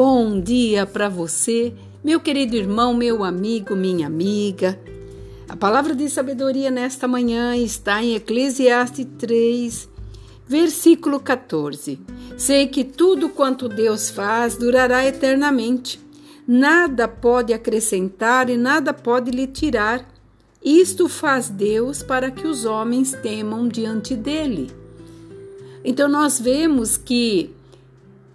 Bom dia para você, meu querido irmão, meu amigo, minha amiga. A palavra de sabedoria nesta manhã está em Eclesiastes 3, versículo 14. Sei que tudo quanto Deus faz durará eternamente. Nada pode acrescentar e nada pode lhe tirar. Isto faz Deus para que os homens temam diante dele. Então nós vemos que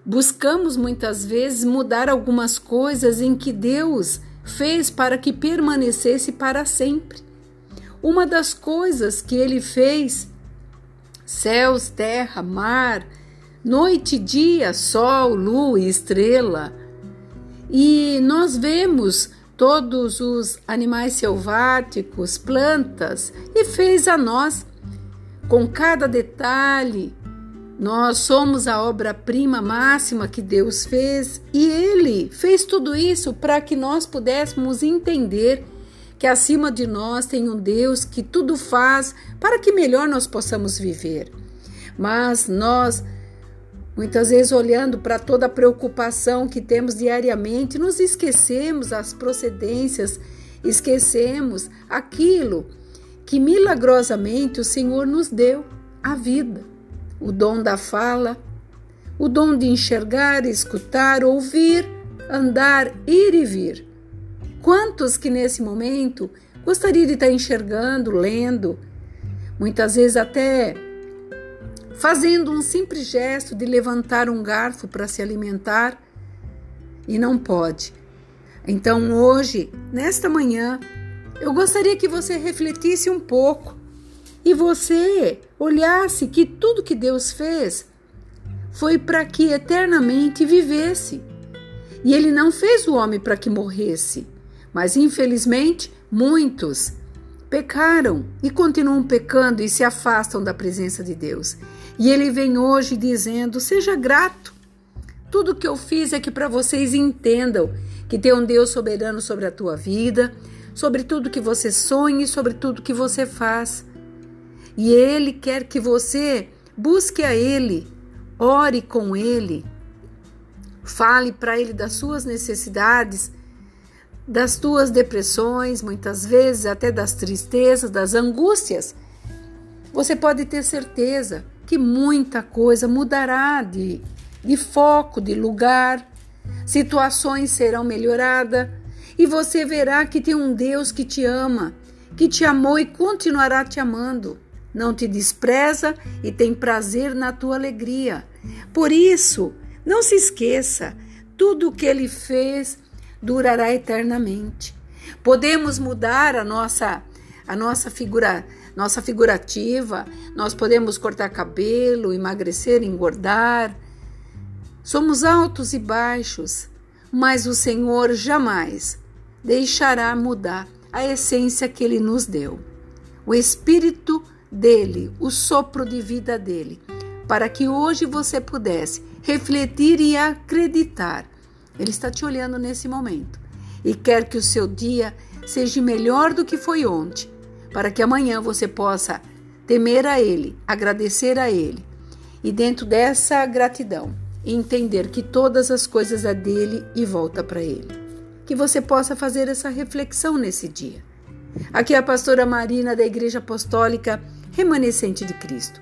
Buscamos muitas vezes mudar algumas coisas em que Deus fez para que permanecesse para sempre. Uma das coisas que ele fez, céus, terra, mar, noite, dia, sol, lua e estrela. E nós vemos todos os animais selváticos, plantas, e fez a nós com cada detalhe, nós somos a obra-prima máxima que Deus fez e Ele fez tudo isso para que nós pudéssemos entender que acima de nós tem um Deus que tudo faz para que melhor nós possamos viver. Mas nós, muitas vezes, olhando para toda a preocupação que temos diariamente, nos esquecemos as procedências, esquecemos aquilo que milagrosamente o Senhor nos deu, a vida o dom da fala, o dom de enxergar, escutar, ouvir, andar, ir e vir. Quantos que nesse momento gostaria de estar enxergando, lendo, muitas vezes até fazendo um simples gesto de levantar um garfo para se alimentar e não pode. Então, hoje, nesta manhã, eu gostaria que você refletisse um pouco e você olhasse que tudo que Deus fez foi para que eternamente vivesse. E ele não fez o homem para que morresse, mas infelizmente muitos pecaram e continuam pecando e se afastam da presença de Deus. E ele vem hoje dizendo: seja grato. Tudo que eu fiz é que para vocês entendam que tem um Deus soberano sobre a tua vida, sobre tudo que você sonha e sobre tudo que você faz. E Ele quer que você busque a Ele, ore com Ele, fale para Ele das suas necessidades, das tuas depressões, muitas vezes até das tristezas, das angústias. Você pode ter certeza que muita coisa mudará de, de foco, de lugar, situações serão melhoradas e você verá que tem um Deus que te ama, que te amou e continuará te amando não te despreza e tem prazer na tua alegria. Por isso, não se esqueça, tudo o que ele fez durará eternamente. Podemos mudar a nossa a nossa figura, nossa figurativa, nós podemos cortar cabelo, emagrecer, engordar. Somos altos e baixos, mas o Senhor jamais deixará mudar a essência que ele nos deu. O Espírito dele, o sopro de vida dele, para que hoje você pudesse refletir e acreditar. Ele está te olhando nesse momento e quer que o seu dia seja melhor do que foi ontem, para que amanhã você possa temer a Ele, agradecer a Ele e, dentro dessa gratidão, entender que todas as coisas é dele e volta para Ele. Que você possa fazer essa reflexão nesse dia. Aqui é a pastora Marina da Igreja Apostólica remanescente de Cristo.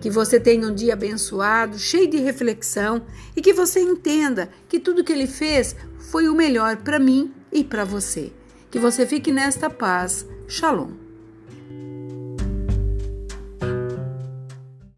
Que você tenha um dia abençoado, cheio de reflexão e que você entenda que tudo que ele fez foi o melhor para mim e para você. Que você fique nesta paz. Shalom.